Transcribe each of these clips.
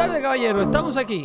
Tardes, caballero. Estamos aquí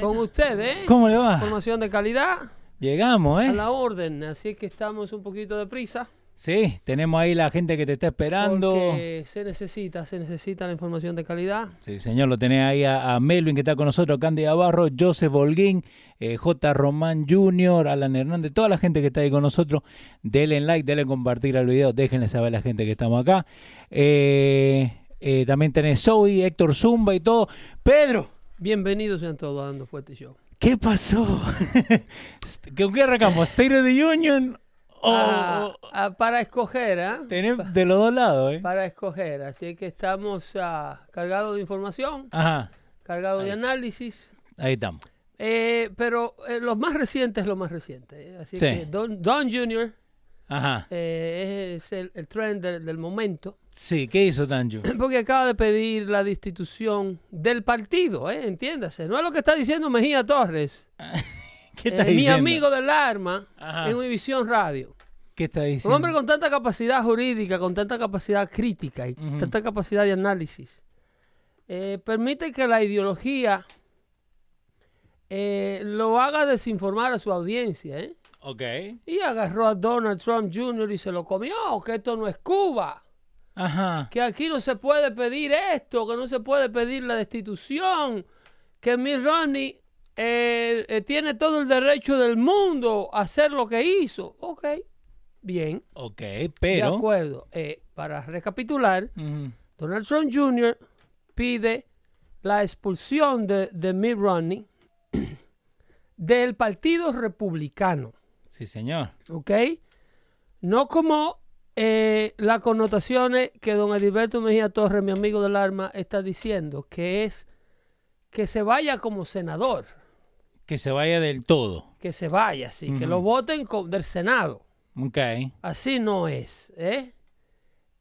con ustedes. ¿eh? ¿Cómo le va? Información de calidad Llegamos, a ¿eh? la orden. Así que estamos un poquito de prisa. Sí, tenemos ahí la gente que te está esperando. Porque se necesita, se necesita la información de calidad. Sí, señor, lo tenés ahí a, a Melvin que está con nosotros, Candy Barro, Joseph Holguín, eh, J. Román Jr., Alan Hernández, toda la gente que está ahí con nosotros. Denle like, denle compartir al video, déjenle saber a la gente que estamos acá. Eh, eh, también tenés Zoe, Héctor Zumba y todo. Pedro, Bienvenidos sean todos a Dando Fuerte Show. ¿qué pasó? ¿Con qué arrancamos? ¿State of the Union? Ah, ah, para escoger, ¿ah? tenés de los dos lados, ¿eh? Para escoger. Así que estamos cargados de información, Ajá, cargados de análisis. ahí estamos. Eh, pero eh, lo más reciente es lo más reciente. ¿eh? Así Sí. que Don, Don Jr. Ajá. eh, es el, el trend del- del momento. Sí, ¿qué hizo Tanjo? Porque acaba de pedir la destitución del partido, ¿eh? entiéndase. No es lo que está diciendo Mejía Torres, ¿Qué eh, está mi diciendo? amigo del arma Ajá. en Univisión Radio. ¿Qué está Un diciendo? hombre con tanta capacidad jurídica, con tanta capacidad crítica y Ujú. tanta capacidad de análisis, eh, permite que la ideología eh, lo haga desinformar a su audiencia. ¿eh? Ok. Y agarró a Donald Trump Jr. y se lo comió, que esto no es Cuba. Ajá. que aquí no se puede pedir esto, que no se puede pedir la destitución, que Mitt Romney eh, eh, tiene todo el derecho del mundo a hacer lo que hizo. Ok, bien, Ok, de pero... acuerdo. Eh, para recapitular. Donald Trump Jr. pide la expulsión de, de Mitt Romney del Partido Republicano. Sí, señor. ¿ok? No como eh, las connotaciones que don Edilberto Mejía Torres, mi amigo del arma, está diciendo, que es que se vaya como senador, Que se vaya del todo. que se vaya, sí, que lo voten del Senado. Ok. Así no es, ¿eh?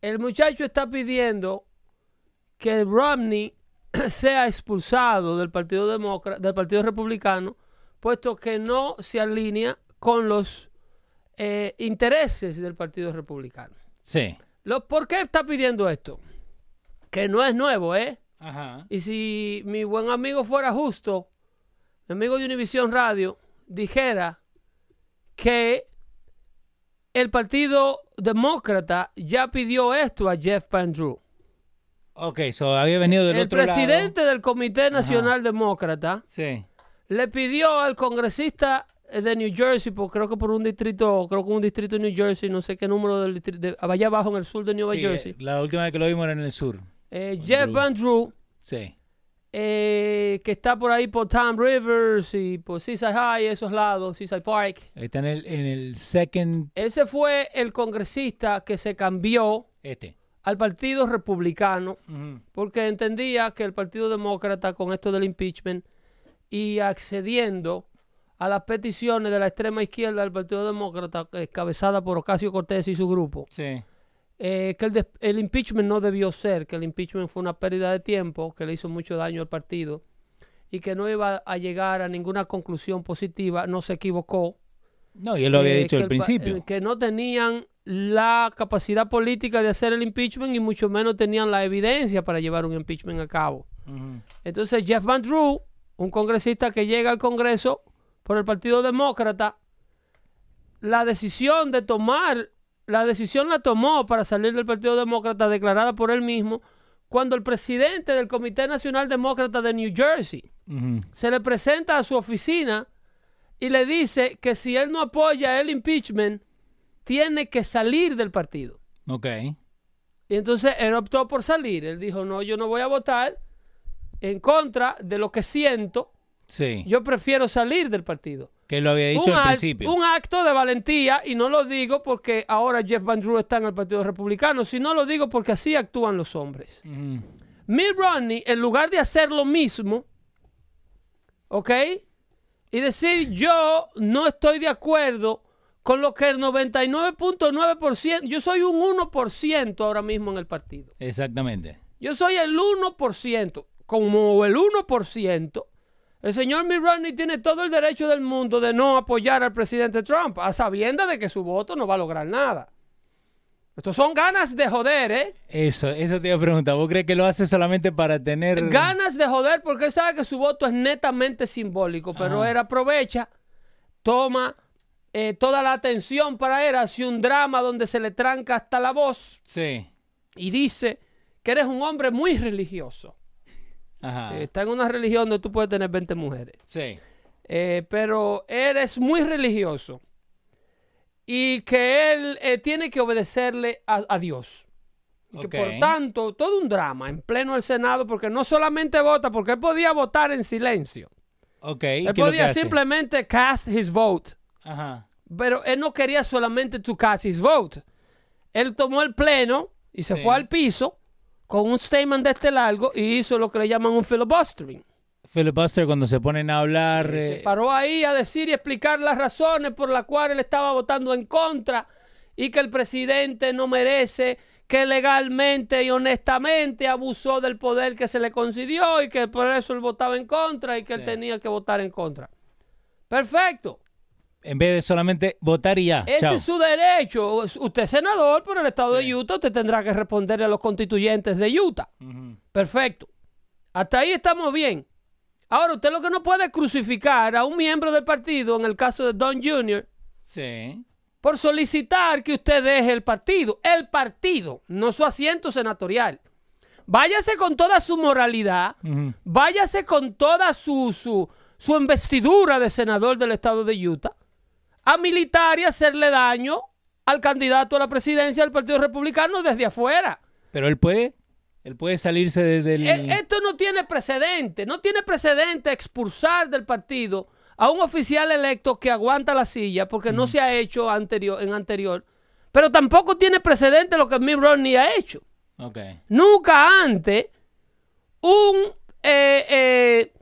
El muchacho está pidiendo que Romney sea expulsado del Partido Demócrata, del Partido Republicano, puesto que no se alinea con los eh, intereses del Partido Republicano. Sí. Lo- ¿Por qué está pidiendo esto? Que no es nuevo, ¿eh? Ajá. Y si mi buen amigo fuera justo, mi amigo de Univisión Radio, dijera que el Partido Demócrata ya pidió esto a Jeff Van Drew. Ok, so había venido del El otro presidente del Comité Nacional Demócrata lado. Sí. le pidió al congresista de New Jersey, por- creo que por un distrito, creo que un distrito de New Jersey, no sé qué número del distrito, de- allá abajo en el sur de New Sí, Jersey, La última vez que lo vimos era en el sur. eh, Jeff. Van Drew, Sí. eh, que está por ahí por Tom Rivers y por Seaside High, esos lados, Seaside Park. Está en el, en el second... Ese fue el congresista que se cambió Este. al Partido Republicano porque entendía que el Partido Demócrata con esto del impeachment y accediendo a las peticiones de la extrema izquierda del Partido Demócrata, encabezada por Ocasio Cortés y su grupo, Sí. eh, que el, impeachment no debió ser, que el impeachment fue una pérdida de tiempo, que le hizo mucho daño al partido y que no iba a llegar a ninguna conclusión positiva, no se equivocó. No, y él lo había eh, dicho al principio. eh, que no tenían la capacidad política de hacer el impeachment y mucho menos tenían la evidencia para llevar un impeachment a cabo. Entonces Jeff Van Drew, un congresista que llega al Congreso por el Partido Demócrata, la decisión de tomar, la decisión la tomó para salir del Partido Demócrata declarada por él mismo cuando el presidente del Comité Nacional Demócrata de New Jersey se le presenta a su oficina y le dice que si él no apoya el impeachment, tiene que salir del partido. Ok. Y entonces él optó por salir. Él dijo, no, yo no voy a votar en contra de lo que siento. Sí. Yo prefiero salir del partido. que lo había dicho un, al principio. un acto de valentía, y no lo digo porque ahora Jeff Van Drew está en el Partido Republicano, sino lo digo porque así actúan los hombres. Ujú. Mitt Romney, en lugar de hacer lo mismo, ¿ok? Y decir, yo no estoy de acuerdo con lo que el 99.9%, yo soy un 1% ahora mismo en el partido. Exactamente. Yo soy el 1%. Como el 1%, el señor Mitt Romney tiene todo el derecho del mundo de no apoyar al presidente Trump, a sabiendas de que su voto no va a lograr nada. Estos son ganas de joder, ¿eh? Eso, eso te iba a preguntar. ¿Vos crees que lo hace solamente para tener... Ganas de joder porque él sabe que su voto es netamente simbólico, pero Ajá. él aprovecha, toma eh, toda la atención para él, hace un drama donde se le tranca hasta la voz Sí. y dice que eres un hombre muy religioso. Ajá. Eh, Está en una religión donde tú puedes tener 20 mujeres. Sí. Eh, pero eres muy religioso y que él eh, tiene que obedecerle a, a Dios. Y que Ok. por tanto, todo un drama en pleno el Senado, porque no solamente vota, porque él podía votar en silencio. Ok. ¿y qué Él que podía simplemente cast his vote, Ajá. pero él no quería solamente to cast his vote. Él tomó el pleno y se Sí. fue al piso con un statement de este largo y hizo lo que le llaman un filibustering. Filibuster cuando se ponen a hablar... Se eh, paró ahí a decir y explicar las razones por las cuales él estaba votando en contra y que el presidente no merece, que legalmente y honestamente abusó del poder que se le concedió y que por eso él votaba en contra y que él tenía que votar en contra. Perfecto. En vez de solamente votar y ya. Ese Chao. es su derecho. Usted es senador por el estado de Utah, usted tendrá que responderle a los constituyentes de Utah. Perfecto. Hasta ahí estamos bien. Ahora, usted lo que no puede es crucificar a un miembro del partido, en el caso de Don Jr., Sí. por solicitar que usted deje el partido. El partido, no su asiento senatorial. Váyase con toda su moralidad, váyase con toda su, su, su investidura de senador del estado de Utah a militar y hacerle daño al candidato a la presidencia del Partido Republicano desde afuera. Pero él puede... Él puede salirse desde el... E- Esto no tiene precedente. No tiene precedente expulsar del partido a un oficial electo que aguanta la silla porque no se ha hecho anterior, en anterior. Pero tampoco tiene precedente lo que Mitt Romney ha hecho. Ok. Nunca antes un eh, eh,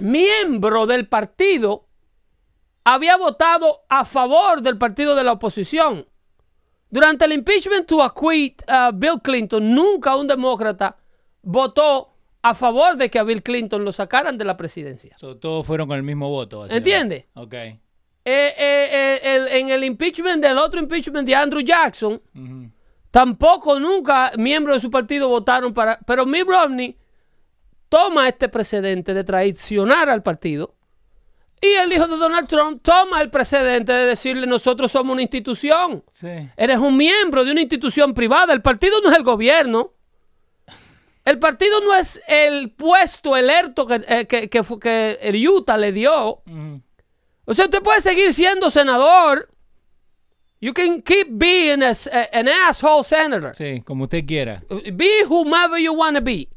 miembro del partido había votado a favor del partido de la oposición. Durante el impeachment to acquit a Bill Clinton, nunca un demócrata votó a favor de que a Bill Clinton lo sacaran de la presidencia. So, todos fueron con el mismo voto. básicamente. ¿Entiende? Ok. Eh, eh, eh, el- en el impeachment del otro impeachment de Andrew Jackson. Tampoco nunca miembros de su partido votaron para... Pero Mitt Romney toma este precedente de traicionar al partido y el hijo de Donald Trump toma el precedente de decirle nosotros somos una institución. Sí. Eres un miembro de una institución privada. El partido no es el gobierno. El partido no es el puesto que, eh, que, que el Utah le dio. O sea, usted puede seguir siendo senador. You can keep being a a- an asshole senator. Sí, como usted quiera. Be whomever you want to be.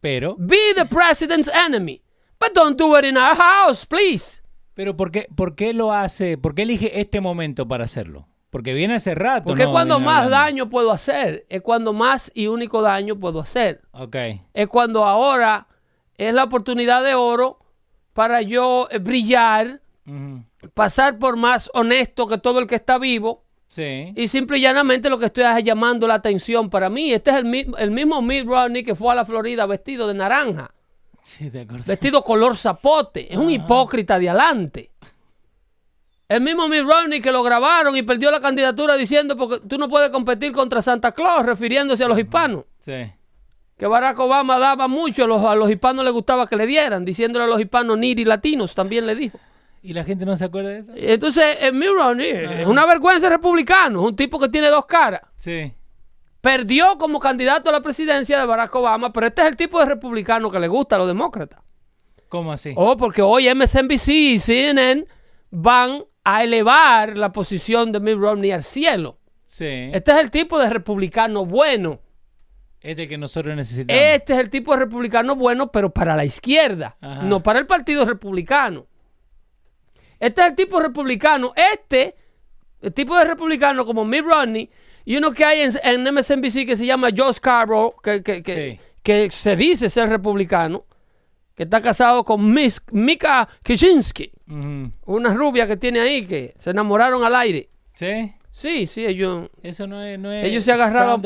Pero, Be the president's enemy. But don't do it in our house, please. pero ¿por qué, ¿por qué lo hace? ¿Por qué elige este momento para hacerlo? Porque viene hace rato. Porque es ¿no? cuando más hablando. daño puedo hacer. Es cuando más y único daño puedo hacer. Ok. Es cuando ahora es la oportunidad de oro para yo brillar, pasar por más honesto que todo el que está vivo. Sí. Y simple y llanamente lo que estoy es llamando la atención para mí. Este es el, el mismo Mitt Romney que fue a la Florida vestido de naranja, Sí, de acuerdo. vestido color zapote. Es un hipócrita de adelante. El mismo Mitt Romney que lo grabaron y perdió la candidatura diciendo porque tú no puedes competir contra Santa Claus, refiriéndose a los hispanos. Sí. Que Barack Obama daba mucho, a los, a los hispanos les gustaba que le dieran, diciéndole a los hispanos niri latinos, también le dijo. ¿Y la gente no se acuerda de eso? Entonces, Mitt Romney es una vergüenza republicano, es un tipo que tiene dos caras. Sí. Perdió como candidato a la presidencia de Barack Obama, pero este es el tipo de republicano que le gusta a los demócratas. ¿Cómo así? Oh, porque hoy MSNBC y CNN van a elevar la posición de Mitt Romney al cielo. Sí. Este es el tipo de republicano bueno. Este que nosotros necesitamos. Este es el tipo de republicano bueno, pero para la izquierda, Ajá. no para el partido republicano. Este es el tipo republicano. Este, el tipo de republicano como Mitt Romney y uno que hay en, en MSNBC que se llama Joe Scarborough, que, que- que- Sí. que se dice ser republicano, que está casado con Miss, Mika Kaczynski, Ujú. una rubia que tiene ahí que se enamoraron al aire. Sí. Sí, sí, ellos, Eso no es. No es ellos se agarraron.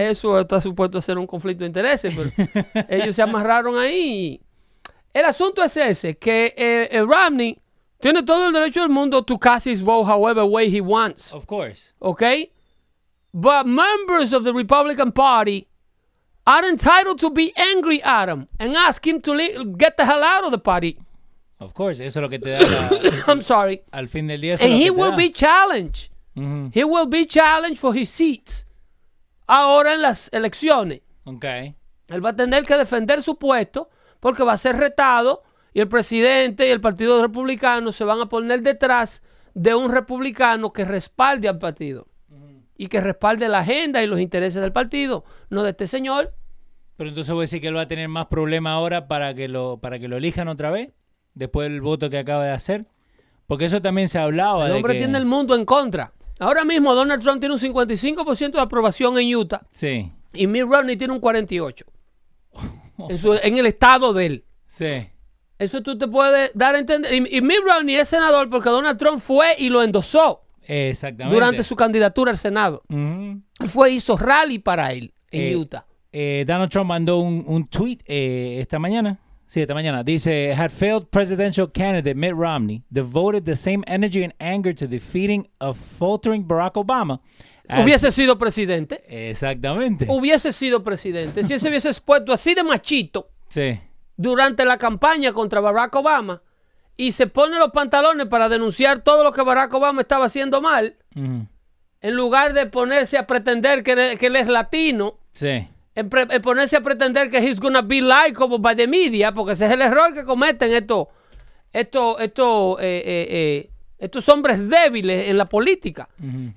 Eso está supuesto a ser un conflicto de intereses, pero ellos se amarraron ahí. El asunto es ese, que eh, eh, Romney tiene todo el derecho del mundo to cast his vote however way he wants, Of course. okay? But members of the Republican Party are entitled to be angry at him and ask him to le- get the hell out of the party. Of course. Eso es lo que te da la- I'm sorry. al fin del día. Eso es And lo he que te will da. be challenged. Ujú. He will be challenged for his seats. Ahora en las elecciones. Ok. Él va a tener que defender su puesto porque va a ser retado y el presidente y el Partido Republicano se van a poner detrás de un republicano que respalde al partido y que respalde la agenda y los intereses del partido, no de este señor. Pero entonces voy a decir que él va a tener más problema ahora para que lo para que lo elijan otra vez después del voto que acaba de hacer. Porque eso también se hablaba El de hombre que- tiene el mundo en contra. Ahora mismo Donald Trump tiene un 55% de aprobación en Utah Sí. y Mitt Romney tiene un 48%. En, su- en el estado de él. Sí. Eso tú te puedes dar a entender. Y, y Mitt Romney es senador porque Donald Trump fue y lo endosó Exactamente. durante su candidatura al Senado. Fue hizo rally para él en Eh, Utah. Eh, Donald Trump mandó un, un tweet eh, esta mañana. Sí, esta mañana. Dice, had failed presidential candidate Mitt Romney devoted the same energy and anger to defeating a faltering Barack Obama. as- Hubiese sido presidente. Exactamente. Hubiese sido presidente. Si él se hubiese expuesto así de machito Sí. durante la campaña contra Barack Obama y se pone los pantalones para denunciar todo lo que Barack Obama estaba haciendo mal, en lugar de ponerse a pretender que, él- que él es latino, Sí. en, pre- en ponerse a pretender que he's gonna be likable by the media, porque ese es el error que cometen estos, estos, estos, eh, eh, eh, estos hombres débiles en la política,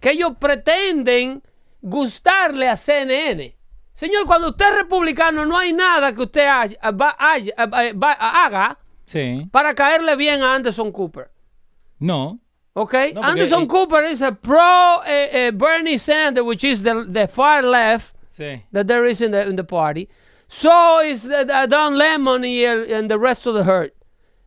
que ellos pretenden gustarle a CNN. Señor, cuando usted es republicano, no hay nada que usted haya- haga Sí. para caerle bien a Anderson Cooper. No. ¿Ok? No, porque- Anderson Cooper is a pro eh, eh, Bernie Sanders, which is the, the far left. Sí. that there is in the, in the party. So is the, the Don Lemon y el and the rest of the herd.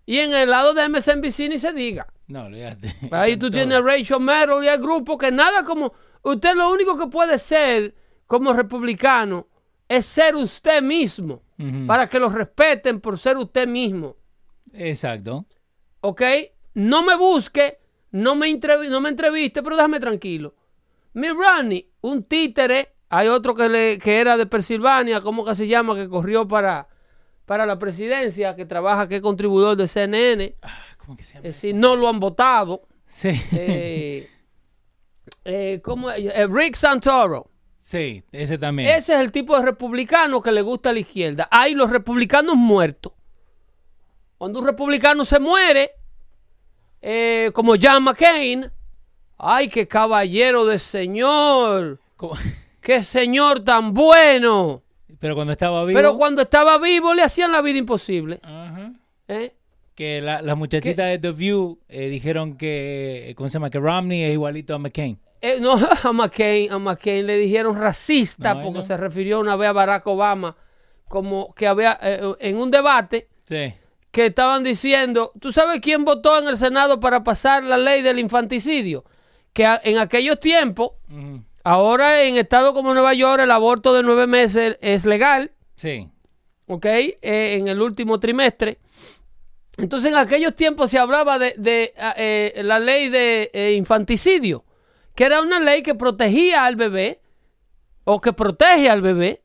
Y en el lado de MSNBC ni se diga. No, olvídate. Ahí tú tienes a Rachel Maddow y el grupo que nada como... Usted lo único que puede ser como republicano es ser usted mismo. Para que lo respeten por ser usted mismo. Exacto. ¿Ok? No me busque, no me, no me entreviste, pero déjame tranquilo. Mi Romney, un títere, hay otro que, le, que era de Pensilvania, ¿cómo que se llama? Que corrió para, para la presidencia, que trabaja, que es contribuidor de CNN. Ah, ¿Cómo que se llama? Es decir, no lo han votado. Sí. Eh, eh, ¿cómo es? Eh, Rick Santoro. sí, ese también. Ese es el tipo de republicano que le gusta a la izquierda. Hay los republicanos muertos. Cuando un republicano se muere, eh, como John McCain, ay, qué caballero de señor, ¿Cómo? qué señor tan bueno. Pero cuando estaba vivo. Pero cuando estaba vivo le hacían la vida imposible. Ajá. ¿eh? Que la- las muchachitas de The View eh, dijeron que, ¿cómo se llama? Que Romney es igualito a McCain. Eh, no, a McCain, a McCain le dijeron racista No, porque no. se refirió una vez a Barack Obama como que había en un debate Sí. Que estaban diciendo, ¿tú sabes quién votó en el Senado para pasar la ley del infanticidio? Que a- en aquellos tiempos, ahora en estados como Nueva York el aborto de nueve meses es legal, Sí. ¿ok? Eh, en el último trimestre. Entonces, en aquellos tiempos se hablaba de, de, ah, eh, la ley de eh, infanticidio, que era una ley que protegía al bebé, o que protege al bebé,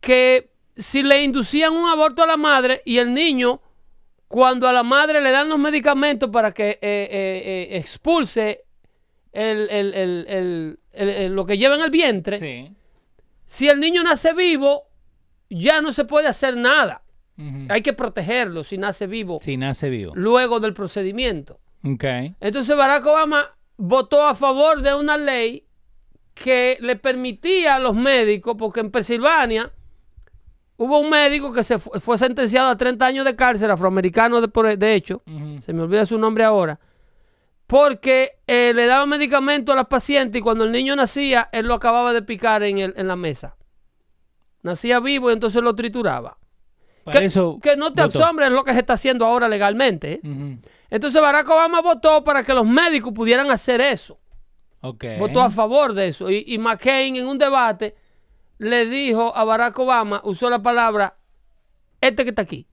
que si le inducían un aborto a la madre y el niño, cuando a la madre le dan los medicamentos para que eh, eh, eh, expulse el- lo que lleva en el vientre, Sí. si el niño nace vivo, ya no se puede hacer nada. Hay que protegerlo si nace vivo Sí, nace vivo. luego del procedimiento. Ok. Entonces Barack Obama votó a favor de una ley que le permitía a los médicos, porque en Pensilvania hubo un médico que se fu- fue, sentenciado a 30 años de cárcel, afroamericano de, hecho, se me olvida su nombre ahora, porque eh, le daba medicamento a las pacientes y cuando el niño nacía, él lo acababa de picar en, el- en la mesa. Nacía vivo y entonces lo trituraba. Que, eso que no te asombres lo que se está haciendo ahora legalmente. ¿eh? Entonces Barack Obama votó para que los médicos pudieran hacer eso. Votó a favor de eso. Y, y McCain en un debate le dijo a Barack Obama, usó la palabra, este que está aquí.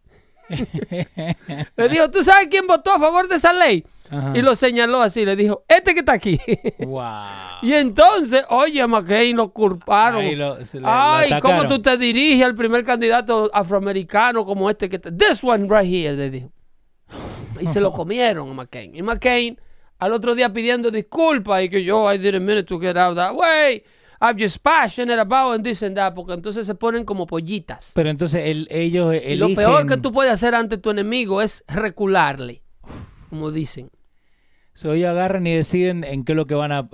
le dijo, ¿tú sabes quién votó a favor de esa ley? Ajá. Y lo señaló así, le dijo, este que está aquí. Wow. y entonces, oye, a McCain lo culparon. Lo- Ay, ¿cómo tú te diriges al primer candidato afroamericano como este que está? This one right here, le dijo. Y se lo comieron a McCain. Y McCain al otro día pidiendo disculpas y que yo, I didn't mean to get out that way. I'm just passionate about and this and that. Porque entonces se ponen como pollitas. Pero entonces el- ellos eligen... lo peor que tú puedes hacer ante tu enemigo es recularle. Como dicen. So, ellos agarran y deciden en qué es lo que van a, a-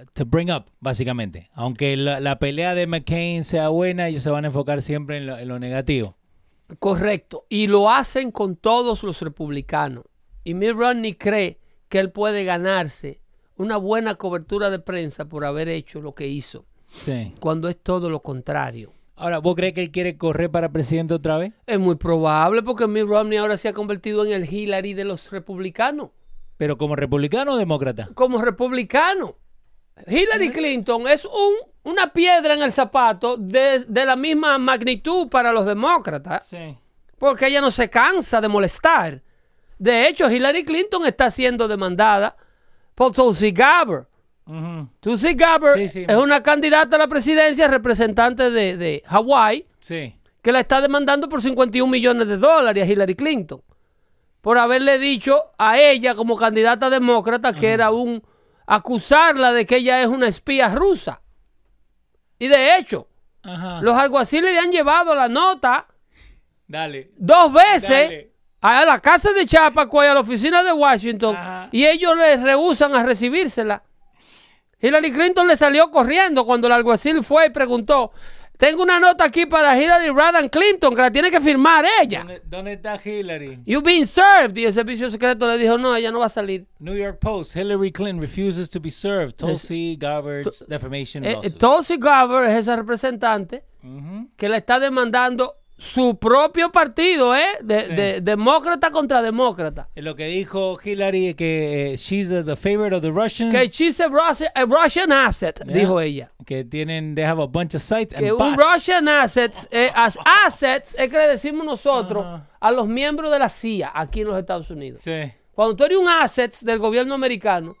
a- to bring up, básicamente. Aunque la, la pelea de McCain sea buena, ellos se van a enfocar siempre en lo, en lo negativo. Correcto. Y lo hacen con todos los republicanos. Y Mitt Romney cree que él puede ganarse una buena cobertura de prensa por haber hecho lo que hizo, Sí. cuando es todo lo contrario. Ahora, ¿vos crees que él quiere correr para presidente otra vez? Es muy probable porque Mitt Romney ahora se ha convertido en el Hillary de los republicanos. ¿Pero como republicano o demócrata? Como republicano. Hillary Clinton es un, una piedra en el zapato de, de la misma magnitud para los demócratas. Sí. porque ella no se cansa de molestar. De hecho, Hillary Clinton está siendo demandada por Tulsi Gabbard. Tulsi Gabbard Sí, sí. es una candidata a la presidencia representante de, de Hawái Sí. que la está demandando por 51 millones de dólares a Hillary Clinton por haberle dicho a ella como candidata demócrata que era un acusarla de que ella es una espía rusa. Y de hecho, Ajá. los alguaciles le han llevado la nota Dale. dos veces Dale. A la casa de Chapacoy, a la oficina de Washington, Ajá. y ellos le rehusan a recibírsela. Hillary Clinton le salió corriendo cuando el alguacil fue y preguntó, tengo una nota aquí para Hillary Rodham Clinton que la tiene que firmar ella. ¿Dónde, dónde está Hillary? You've been served. Y el servicio secreto le dijo, no, ella no va a salir. New York Post. Hillary Clinton refuses to be served. Tulsi Gabbard's defamation Eh, lawsuit. Tulsi Gabbard es esa representante que le está demandando su propio partido, ¿eh? De, Sí. de- demócrata contra demócrata. Lo que dijo Hillary es que eh, she's the, favorite of the Russians. Que she's a Russian, a Russian asset, Yeah. dijo ella. Que tienen, they have a bunch of sites Que and un bots. Russian assets, eh, as assets, es que le decimos nosotros Ajá. a los miembros de la CIA aquí en los Estados Unidos. Sí. Cuando tú eres un assets del gobierno americano,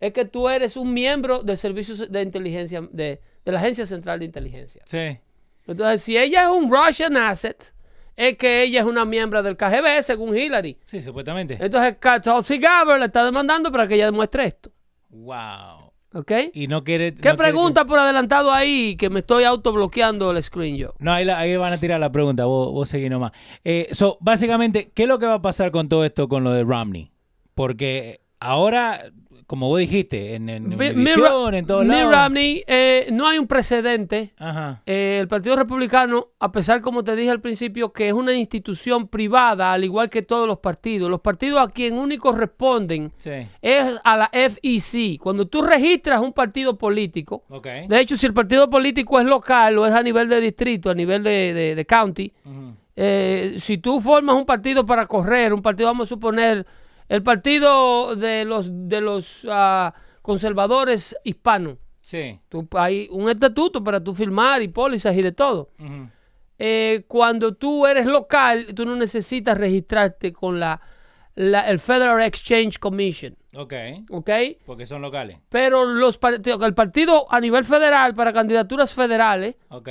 es que tú eres un miembro del servicio de inteligencia, de, de la Agencia Central de Inteligencia. Sí. Entonces, si ella es un Russian asset, es que ella es una miembro del KGB, según Hillary. Sí, supuestamente. Entonces, Tulsi Gabbard le está demandando para que ella demuestre esto. Wow. ¿Ok? Y no quiere. ¿Qué no quiere- pregunta por adelantado ahí que me estoy autobloqueando el screen yo? No, ahí, la- ahí van a tirar la pregunta, vos, vos seguí nomás. Eh, so, básicamente, ¿qué es lo que va a pasar con todo esto con lo de Romney? Porque ahora, como vos dijiste, en, en Univision, en todos lados. Romney, eh, no hay un precedente. Ajá. Eh, el Partido Republicano, a pesar, como te dije al principio, que es una institución privada, al igual que todos los partidos, los partidos a quien únicos responden Sí. es a la FEC. Cuando tú registras un partido político, de hecho, si el partido político es local o es a nivel de distrito, a nivel de, de- de county, eh, si tú formas un partido para correr, un partido, vamos a suponer, el partido de los, de los ah, conservadores hispanos, Sí. tú- hay un estatuto para tú firmar y pólizas y de todo. Eh, cuando tú eres local, tú no necesitas registrarte con la, la- el Federal Exchange Commission, Ok. ¿ok? Porque son locales. Pero los el partido a nivel federal para candidaturas federales Ok.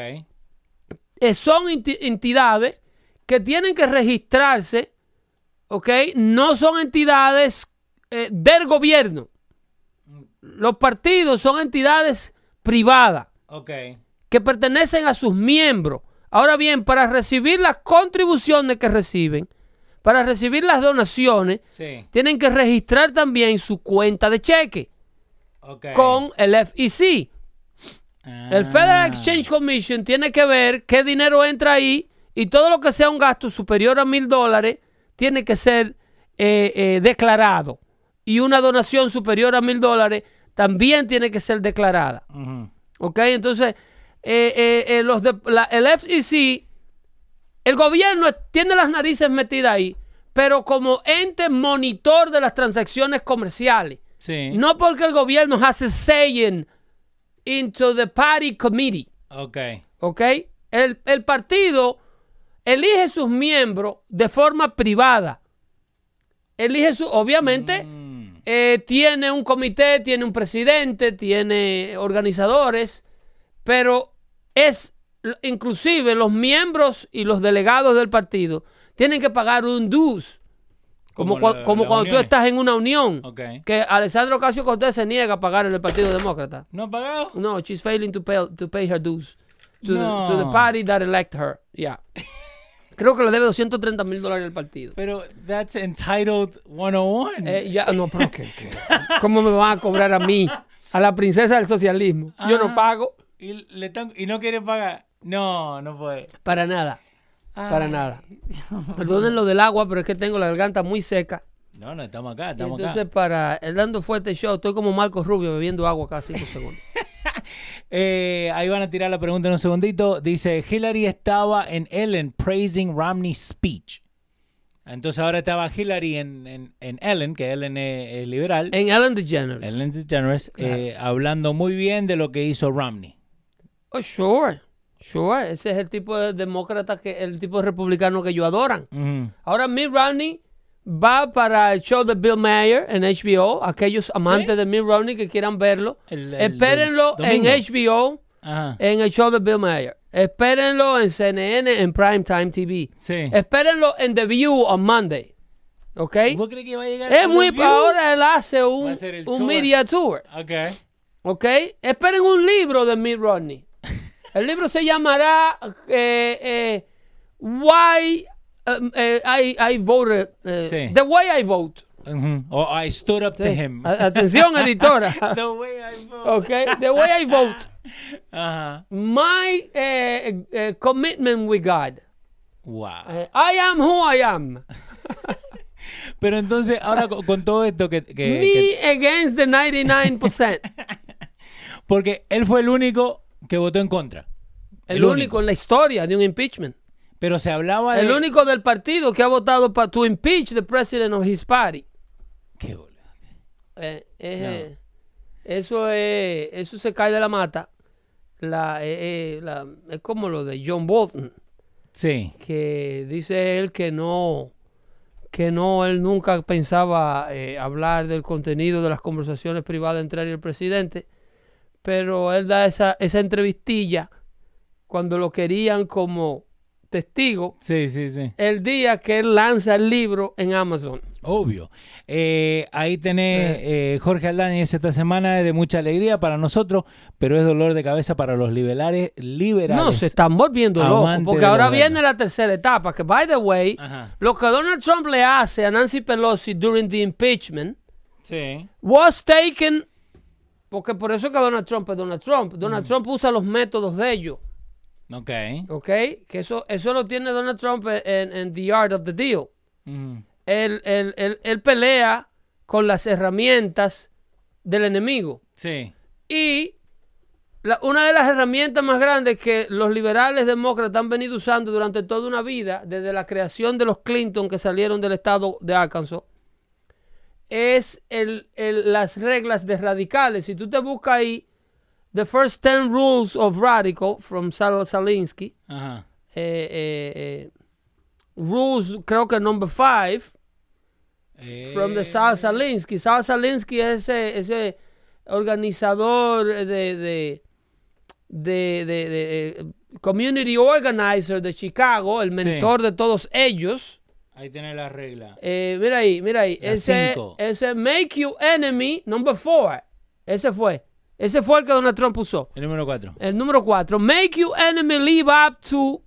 eh, son enti- entidades que tienen que registrarse, ¿ok? No son entidades eh, del gobierno. Los partidos son entidades privadas que pertenecen a sus miembros. Ahora bien, para recibir las contribuciones que reciben, para recibir las donaciones, Sí. tienen que registrar también su cuenta de cheque Ok. con el FEC. El Ah. Federal Exchange Commission tiene que ver qué dinero entra ahí y todo lo que sea un gasto superior a mil dólares tiene que ser eh, eh, declarado. Y una donación superior a mil dólares también tiene que ser declarada. Ujú. ¿Ok? Entonces, eh, los de, la- el FEC, el gobierno tiene las narices metidas ahí, pero como ente monitor de las transacciones comerciales. Sí. No porque el gobierno hace saying into the party committee. Ok. ¿Ok? El, el partido elige sus miembros de forma privada. Elige su, obviamente, Mm. eh, tiene un comité, tiene un presidente, tiene organizadores, pero es, inclusive los miembros y los delegados del partido tienen que pagar un dues. Como, Como cua- la- como las cuando tú estás en una unión. Ok. Que Alessandro Ocasio Cortés se niega a pagar en el Partido Demócrata. ¿No ha pagado? No, she's failing to pay, to pay her dues to, No. the, to the party that elect her. Yeah. Creo que le debe 230 mil dólares al partido. Pero that's entitled 101. Eh, ya, no, pero ¿qué, qué? ¿Cómo me van a cobrar a mí? A la princesa del socialismo. Yo no Ah. pago y, le están- y no quiere pagar. No, no puede. para nada. Para nada. Perdonen lo del agua, pero es que tengo la garganta muy seca. No, no, estamos acá, Y estamos entonces, acá. para el dando fuerte show, estoy como Marcos Rubio bebiendo agua cada cinco segundos. Eh, ahí van a tirar la pregunta en un segundito. Dice, Hillary estaba en Ellen praising Romney's speech. Entonces ahora estaba Hillary en, en- en Ellen, que Ellen es, es liberal. En Ellen DeGeneres. Ellen DeGeneres, eh, hablando muy bien de lo que hizo Romney. Oh, sure. Sure. Ese es el tipo de demócrata, que el tipo de republicano que ellos adoran. Ahora Mitt Romney va para el show de Bill Mayer en HBO. Aquellos amantes de Mitt Romney que quieran verlo. El- el Espérenlo en. HBO, Ajá. en el show de Bill Mayer. Espérenlo en CNN, en Primetime TV. Sí. Espérenlo en The View on Monday. ¿Ok? ¿Vos crees que va a llegar Es a muy... review? Ahora él hace un, un tour. media tour. Ok. ¿Ok? Esperen un libro de Mitt Romney. El libro se llamará eh, eh, Why um, eh, I, I Voted. eh, Sí. The Way I Vote. Ujú. O I stood up to him. A- Atención, editora. The way I vote. ¿Ok? The Way I Vote. Ajá. My eh, eh, commitment with God. Wow. Eh, I am who I am. Pero entonces, ahora con, con todo esto que, que- Me que- against the 99%. Porque él fue el único que votó en contra. El, único en la historia de un impeachment. Pero se hablaba de... El único del partido que ha votado para to impeach the president of his party. Qué boludo. Eh, eh, Eso es, eso se cae de la mata. La, eh, eh, la- es como lo de John Bolton, Sí. que dice él que no, que no, él nunca pensaba eh, hablar del contenido de las conversaciones privadas entre él y el presidente, pero él da esa, esa entrevistilla cuando lo querían como testigo Sí, sí, sí. el día que él lanza el libro en Amazon. Obvio. Eh, ahí tenés eh, Jorge Aldánez esta semana es de mucha alegría para nosotros, pero es dolor de cabeza para los liberales. liberales. No, se están volviendo locos. Porque ahora viene la tercera etapa. Que, by the way, Ajá. lo que Donald Trump le hace a Nancy Pelosi during the impeachment, Sí. was taken, porque por eso que Donald Trump es Donald Trump. Donald Trump usa los métodos de ellos, Ok. ¿ok? Que eso, eso lo tiene Donald Trump en, en The Art of the Deal. Ujú. Él, él- él- él pelea con las herramientas del enemigo. Sí. Y la- una de las herramientas más grandes que los liberales demócratas han venido usando durante toda una vida, desde la creación de los Clinton que salieron del estado de Arkansas, es el- el- las reglas de radicales. Si tú te buscas ahí, The First 10 Rules of Radical, from Sal Salinsky, Ajá. eh, eh, eh, Rules, creo que number 5, from the Sal Salinsky. Sal Salinsky es ese, ese organizador de, de, de, de- community organizer de Chicago, el Sí. mentor de todos ellos. Ahí tiene la regla. Eh, mira ahí, mira ahí. Ese, ese Make You Enemy, number 4. Ese fue. Ese fue el que Donald Trump usó. El número 4. El número 4. Make You Enemy live up to,